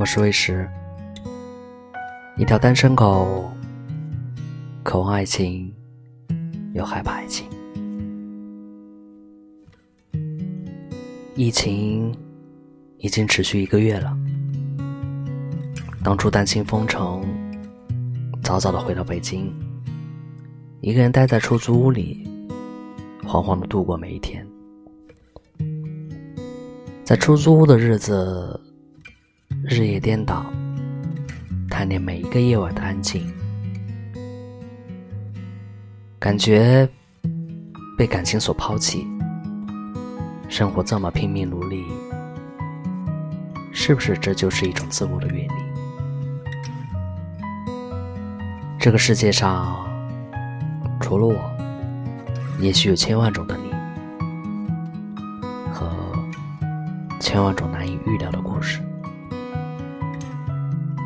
我是魏石，一条单身狗，渴望爱情，又害怕爱情。疫情已经持续一个月了，当初担心封城，早早的回到北京，一个人待在出租屋里，惶惶的度过每一天。在出租屋的日子。日夜颠倒，贪恋每一个夜晚的安静，感觉被感情所抛弃。生活这么拼命努力，是不是这就是一种自我的远离？这个世界上，除了我，也许有千万种的你，和千万种难以预料的故事。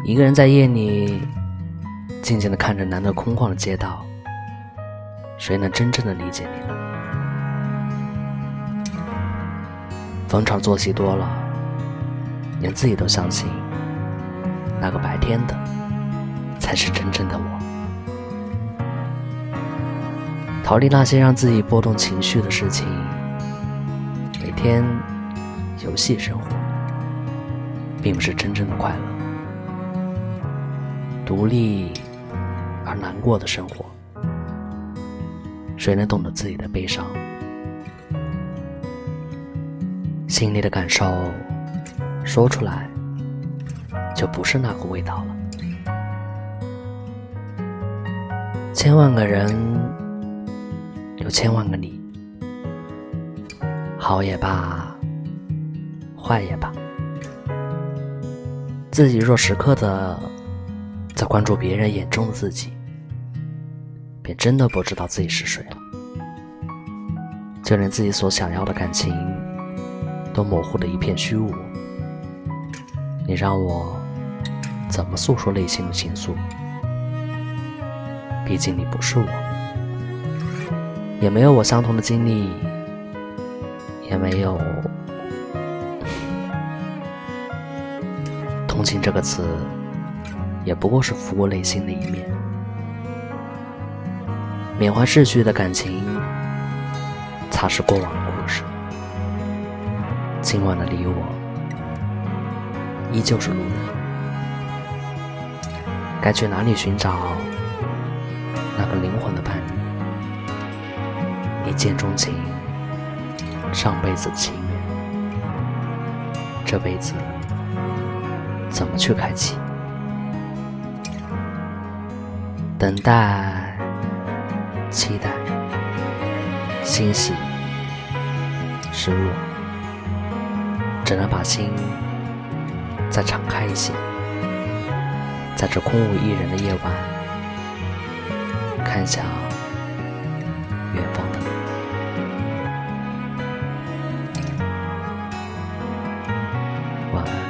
一个人在夜里静静的看着难得空旷的街道，谁能真正的理解你呢？逢场作戏多了，连自己都相信，那个白天的才是真正的我。逃离那些让自己波动情绪的事情，每天游戏生活，并不是真正的快乐。独立而难过的生活，谁能懂得自己的悲伤？心里的感受说出来，就不是那个味道了。千万个人，有千万个你，好也罢，坏也罢，自己若时刻的。在关注别人眼中的自己，便真的不知道自己是谁了。就连自己所想要的感情，都模糊的一片虚无。你让我怎么诉说内心的情愫？毕竟你不是我，也没有我相同的经历，也没有同情这个词。也不过是拂过内心的一面，缅怀逝去的感情，擦拭过往的故事。今晚的你我，依旧是路人，该去哪里寻找那个灵魂的伴侣？一见钟情，上辈子的情缘，这辈子怎么去开启？等待、期待、欣喜、失落，只能把心再敞开一些，在这空无一人的夜晚，看向远方的路。晚安。